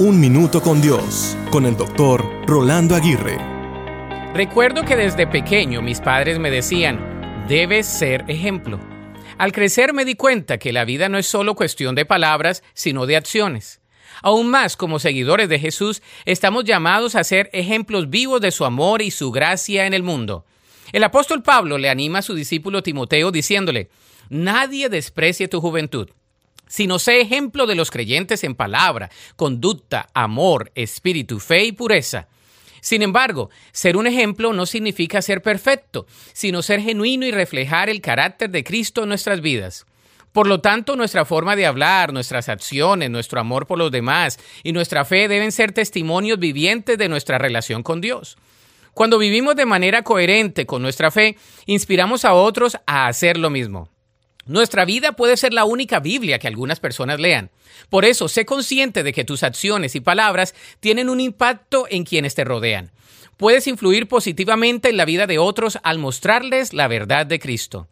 Un Minuto con Dios, con el doctor Rolando Aguirre. Recuerdo que desde pequeño mis padres me decían, debes ser ejemplo. Al crecer me di cuenta que la vida no es solo cuestión de palabras, sino de acciones. Aún más, como seguidores de Jesús, estamos llamados a ser ejemplos vivos de su amor y su gracia en el mundo. El apóstol Pablo le anima a su discípulo Timoteo diciéndole, Nadie desprecie tu juventud sino sé ejemplo de los creyentes en palabra, conducta, amor, espíritu, fe y pureza. Sin embargo, ser un ejemplo no significa ser perfecto, sino ser genuino y reflejar el carácter de Cristo en nuestras vidas. Por lo tanto, nuestra forma de hablar, nuestras acciones, nuestro amor por los demás y nuestra fe deben ser testimonios vivientes de nuestra relación con Dios. Cuando vivimos de manera coherente con nuestra fe, inspiramos a otros a hacer lo mismo. Nuestra vida puede ser la única Biblia que algunas personas lean. Por eso, sé consciente de que tus acciones y palabras tienen un impacto en quienes te rodean. Puedes influir positivamente en la vida de otros al mostrarles la verdad de Cristo.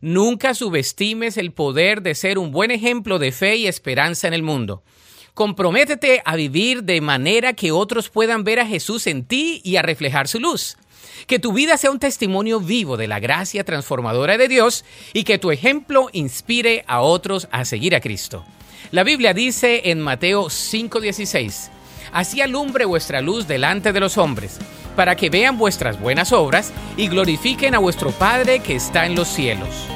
Nunca subestimes el poder de ser un buen ejemplo de fe y esperanza en el mundo. Comprométete a vivir de manera que otros puedan ver a Jesús en ti y a reflejar su luz. Que tu vida sea un testimonio vivo de la gracia transformadora de Dios y que tu ejemplo inspire a otros a seguir a Cristo. La Biblia dice en Mateo 5:16, Así alumbre vuestra luz delante de los hombres, para que vean vuestras buenas obras y glorifiquen a vuestro Padre que está en los cielos.